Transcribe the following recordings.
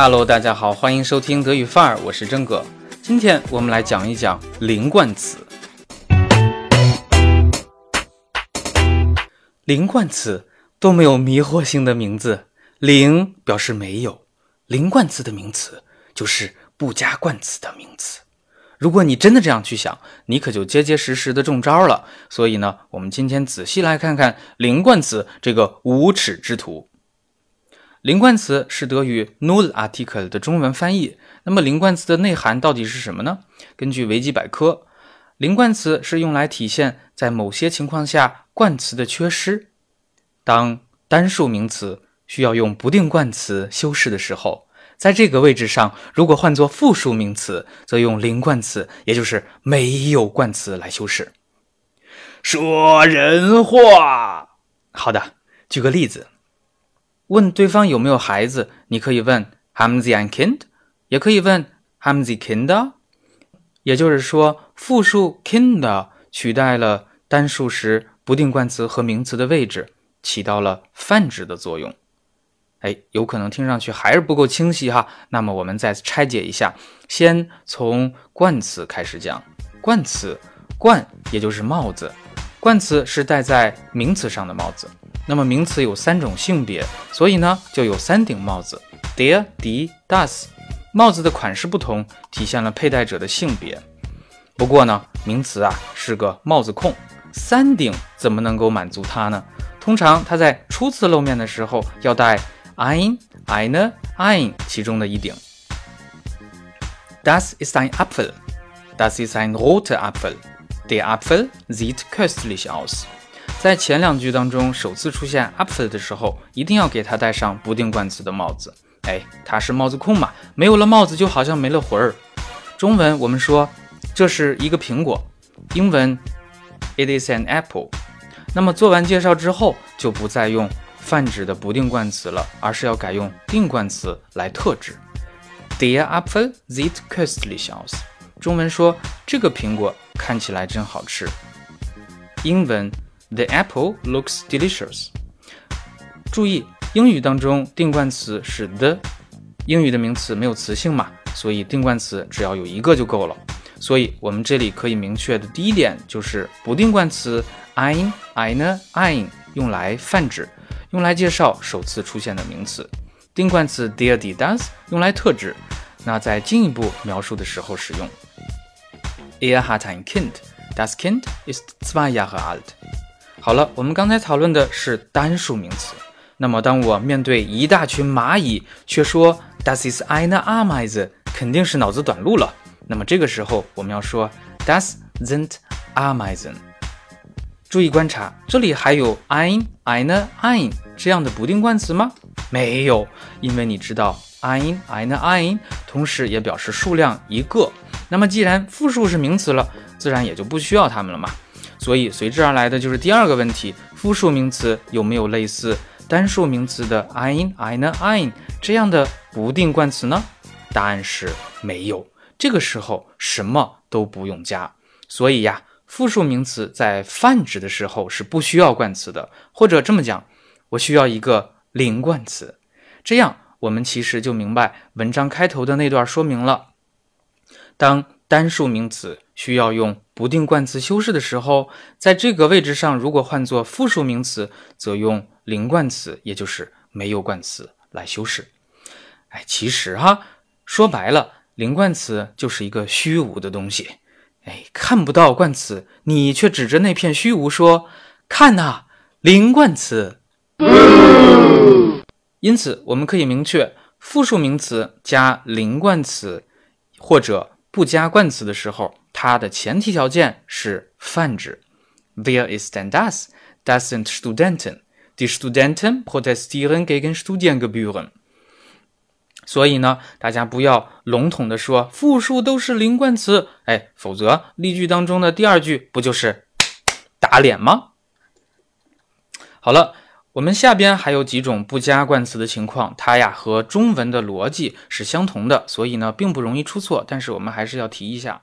Hello，大家好，欢迎收听德语范儿，我是真哥。今天我们来讲一讲零冠词。零冠词多么有迷惑性的名字！零表示没有，零冠词的名词就是不加冠词的名词。如果你真的这样去想，你可就结结实实的中招了。所以呢，我们今天仔细来看看零冠词这个无耻之徒。零冠词是德语 Nullartikel 的中文翻译。那么零冠词的内涵到底是什么呢？根据维基百科，零冠词是用来体现在某些情况下冠词的缺失。当单数名词需要用不定冠词修饰的时候，在这个位置上，如果换作复数名词，则用零冠词，也就是没有冠词来修饰。说人话。好的，举个例子。问对方有没有孩子，你可以问 Haben Sie ein Kind，也可以问 Haben Sie Kinder。也就是说，复数 Kinder 取代了单数时不定冠词和名词的位置，起到了泛指的作用。哎，有可能听上去还是不够清晰哈。那么我们再拆解一下，先从冠词开始讲。冠词，冠也就是帽子，冠词是戴在名词上的帽子。那么名词有三种性别，所以呢就有三顶帽子：der、die、das。帽子的款式不同，体现了佩戴者的性别。不过呢，名词啊是个帽子控，三顶怎么能够满足它呢？通常它在初次露面的时候要戴 ein、eine、ein 其中的一顶。Das ist ein Apfel. Das ist ein roter Apfel. Der Apfel sieht köstlich aus. 在前两句当中，首次出现 Apfel 的时候，一定要给它戴上不定冠词的帽子。哎，它是帽子控嘛，没有了帽子就好像没了魂儿。中文我们说这是一个苹果，英文 It is an apple。那么做完介绍之后，就不再用泛指的不定冠词了，而是要改用定冠词来特指。Der Apfel sieht köstlich aus。中文说这个苹果看起来真好吃。英文。The apple looks delicious。注意，英语当中定冠词是 the，英语的名词没有词性嘛，所以定冠词只要有一个就够了。所以我们这里可以明确的第一点就是不定冠词 ein、eine、ein 用来泛指，用来介绍首次出现的名词；定冠词 der、die、das 用来特指，那在进一步描述的时候使用。Er hat ein Kind. Das Kind ist zwei Jahre alt. 好了，我们刚才讨论的是单数名词。那么，当我面对一大群蚂蚁，却说 Das ist eine Ameise，肯定是脑子短路了。那么这个时候，我们要说 Das sind Ameisen。注意观察，这里还有 ein、eine、ein 这样的不定冠词吗？没有，因为你知道 ein、eine、ein 同时也表示数量一个。那么既然复数是名词了，自然也就不需要它们了嘛。所以随之而来的就是第二个问题：复数名词有没有类似单数名词的 ein、eine、ein 这样的不定冠词呢？答案是没有。这个时候什么都不用加。所以呀，复数名词在泛指的时候是不需要冠词的。或者这么讲，我需要一个零冠词。这样我们其实就明白文章开头的那段说明了：当单数名词需要用不定冠词修饰的时候，在这个位置上，如果换作复数名词，则用零冠词，也就是没有冠词来修饰。哎，其实哈，说白了，零冠词就是一个虚无的东西。哎，看不到冠词，你却指着那片虚无说：“看呐，零冠词。”因此，我们可以明确，复数名词加零冠词，或者。不加冠词的时候，它的前提条件是泛指。Wer ist denn das? Das sind Studenten. Die Studenten protestieren gegen Studiengebühren. 所以呢，大家不要笼统的说复数都是零冠词，哎，否则例句当中的第二句不就是打脸吗？好了。我们下边还有几种不加冠词的情况，它呀和中文的逻辑是相同的，所以呢并不容易出错。但是我们还是要提一下。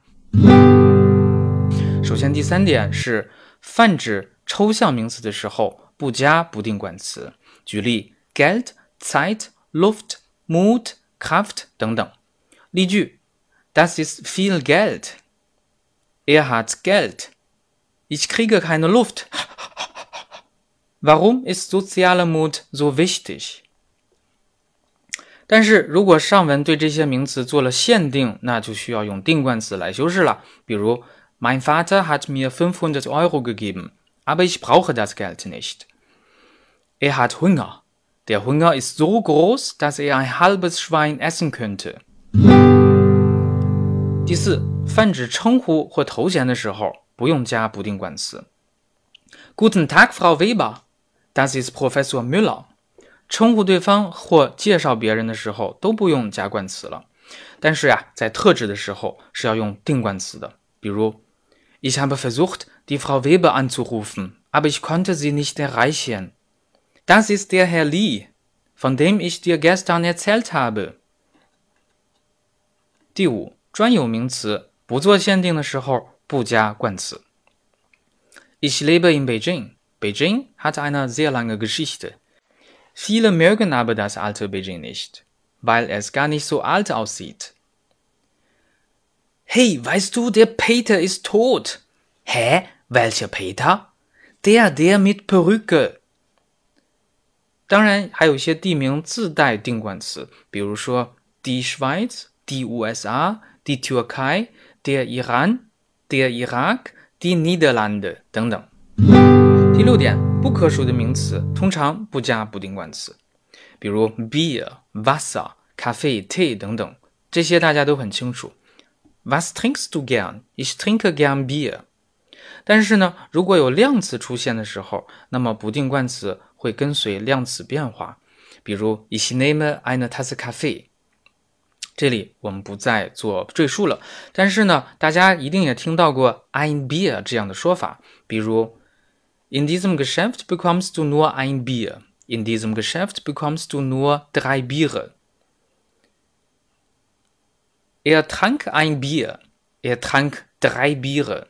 首先，第三点是泛指抽象名词的时候不加不定冠词。举例：Geld, Zeit, Luft, Mut, Kraft 等等。例句：Das ist viel Geld. Er hat Geld. Ich kriege keine Luft. Warum ist sozialer Mut so wichtig? 但是如果上文对这些名词做了限定，那就需要用定冠词来修饰了。比如，Mein Vater hat mir 500 Euro gegeben, aber ich brauche das Geld nicht. Er hat Hunger. Der Hunger ist so groß, dass er ein halbes Schwein essen könnte. 第四，泛指称呼或头衔的时候，不用加不定冠词。Guten Tag, Frau Weber. Das ist Professor Müller. 称呼对方或介绍别人的时候都不用加冠词了，但是呀，在特指的时候是要用定冠词的。比如，Ich habe versucht, die Frau Weber anzurufen, aber ich konnte sie nicht erreichen. Das ist der Herr Lee, von dem ich dir gestern erzählt habe. 第五，专有名词不做限定的时候不加冠词。Ich lebe in Beijing. Beijing hat eine sehr lange Geschichte. Viele mögen aber das alte Beijing nicht, weil es gar nicht so alt aussieht. Hey, weißt du, der Peter ist tot. Hä? Welcher Peter? Der, der mit Perücke. 当然，还有一些地名自带定冠词，比如说 die Schweiz、die USA、die Türkei、der Iran、der Irak、die Niederlande 等等。 第六点，不可数的名词通常不加不定冠词，比如 beer、vasser、cafe、tea 等等，这些大家都很清楚。Was trinkst du gern? Ich trinke gern Bier。但是呢，如果有量词出现的时候，那么不定冠词会跟随量词变化，比如 Ich nehme eine Tasse Kaffee。这里我们不再做赘述了。但是呢，大家一定也听到过 ein Bier 这样的说法，比如。In diesem Geschäft bekommst du nur ein Bier. In diesem Geschäft bekommst du nur drei Biere. Er trank ein Bier. Er trank drei Biere.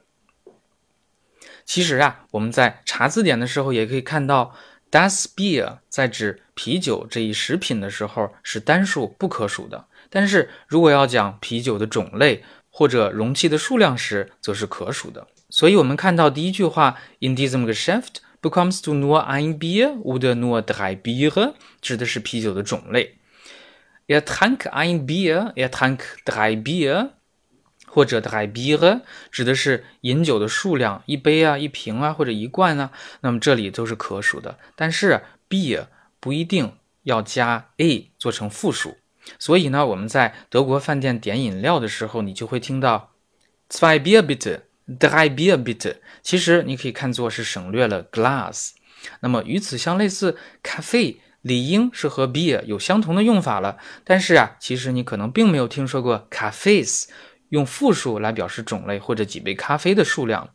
其实啊，我们在查字典的时候也可以看到，das Bier 在指啤酒这一食品的时候是单数不可数的，但是如果要讲啤酒的种类或者容器的数量时，则是可数的。所以，我们看到第一句话，In diesem Geschäft bekommst du nur ein Bier oder nur drei Bier，指的是啤酒的种类。Er trank ein Bier，er trank drei Bier，或者 drei Bier，指的是饮酒的数量，一杯啊，一瓶啊，或者一罐啊。那么这里都是可数的，但是 Bier 不一定要加 a 做成复数。所以呢，我们在德国饭店点饮料的时候，你就会听到 zwei Bier bitte。Drei Bier bitte，其实你可以看作是省略了 glass。那么与此相类似，咖啡理应是和 beer 有相同的用法了。但是啊，其实你可能并没有听说过 cafes 用复数来表示种类或者几杯咖啡的数量。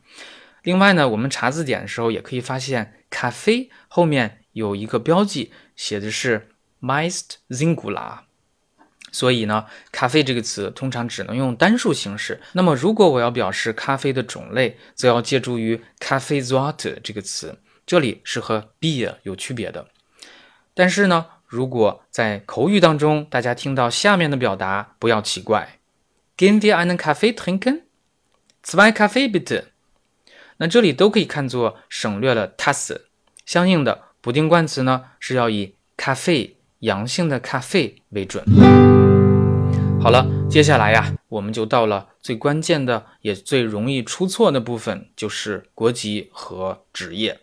另外呢，我们查字典的时候也可以发现，咖啡后面有一个标记，写的是 meist singular。所以呢，咖啡这个词通常只能用单数形式。那么，如果我要表示咖啡的种类，则要借助于 Kaffeesorte 这个词，这里是和 beer 有区别的。但是呢，如果在口语当中，大家听到下面的表达，不要奇怪：Gehen wir einen Kaffee trinken? Zwei Kaffee bitte。那这里都可以看作省略了 Tasse。相应的不定冠词呢，是要以咖啡阳性的咖啡为准。好了，接下来呀，我们就到了最关键的，也最容易出错的部分，就是国籍和职业。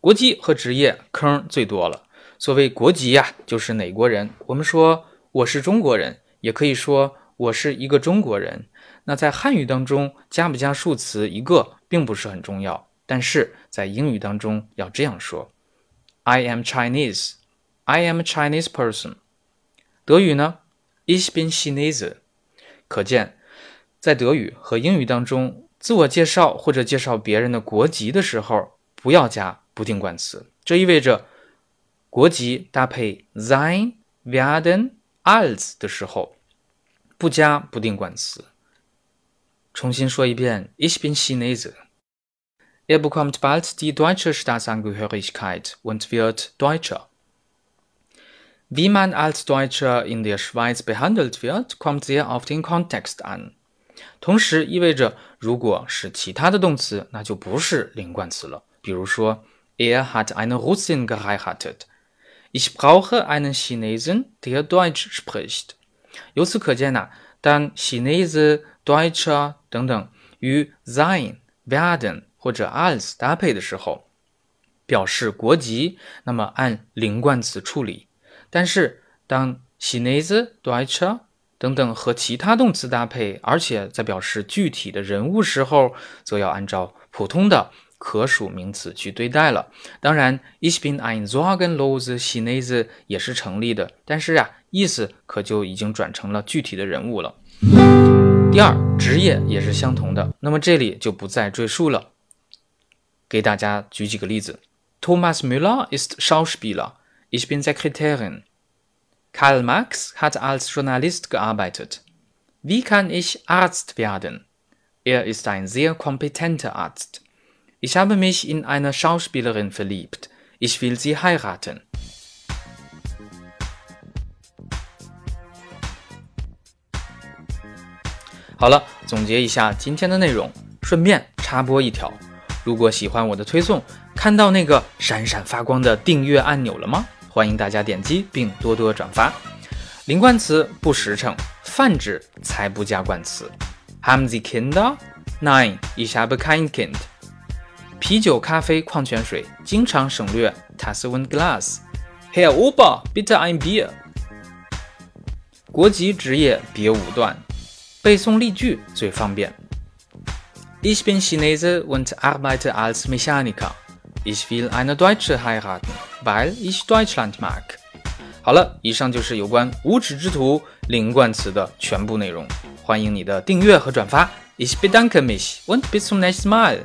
国籍和职业坑最多了。所谓国籍呀，就是哪国人。我们说我是中国人，也可以说我是一个中国人。那在汉语当中加不加数词一个并不是很重要，但是在英语当中要这样说：I am Chinese. I am a Chinese person。德语呢？Ich bin Chinese。可见，在德语和英语当中，自我介绍或者介绍别人的国籍的时候，不要加不定冠词。这意味着，国籍搭配 sein、werden、als 的时候，不加不定冠词。重新说一遍：Ich bin Chinese。Er bekommt bald die deutsche Staatsangehörigkeit und wird Deutscher。Wie man als Deutscher in der Schweiz behandelt wird, kommt sehr auf den Kontext an。同时意味着，如果是其他的动词，那就不是连贯词了。比如说，Er hat eine Russin geheiratet。Ich brauche einen Chinesen, der Deutsch spricht。由此可见呐，当 Chinese、Deutscher 等等与 sein、werden 或者 als 搭配的时候，表示国籍，那么按连贯词处理；但是当 Chinese、deutsche 等等和其他动词搭配，而且在表示具体的人物时候，则要按照普通的。可数名词去对待了。当然，Ich bin ein sorgenlose Chinese 也是成立的，但是啊，意思可就已经转成了具体的人物了。第二，职业也是相同的，那么这里就不再赘述了。给大家举几个例子：Thomas Müller ist Schauspieler. Ich bin Sekretärin. Karl Marx hat als Journalist gearbeitet. Wie kann ich Arzt werden? Er ist ein sehr kompetenter Arzt. Ich habe mich in eine Schauspielerin verliebt. Ich will sie heiraten. 好了，总结一下今天的内容，顺便插播一条：如果喜欢我的推送，看到那个闪闪发光的订阅按钮了吗？ 欢迎大家点击并多多转发。零冠词不实诚，泛指才不加冠词。Haben Sie Kinder? Nein, ich habe kein Kind. 啤酒、咖啡、矿泉水经常省略 Tasse und Glas。Herr Ober, bitte ein Bier。国籍、职业别武断，背诵例句最方便。Ich bin Chinese und arbeite als Mechaniker. Ich will eine Deutsche heiraten, weil ich Deutschland mag。好了，以上就是有关无耻之徒零冠词的全部内容。欢迎你的订阅和转发。Ich bedanke mich und bis zum nächsten Mal。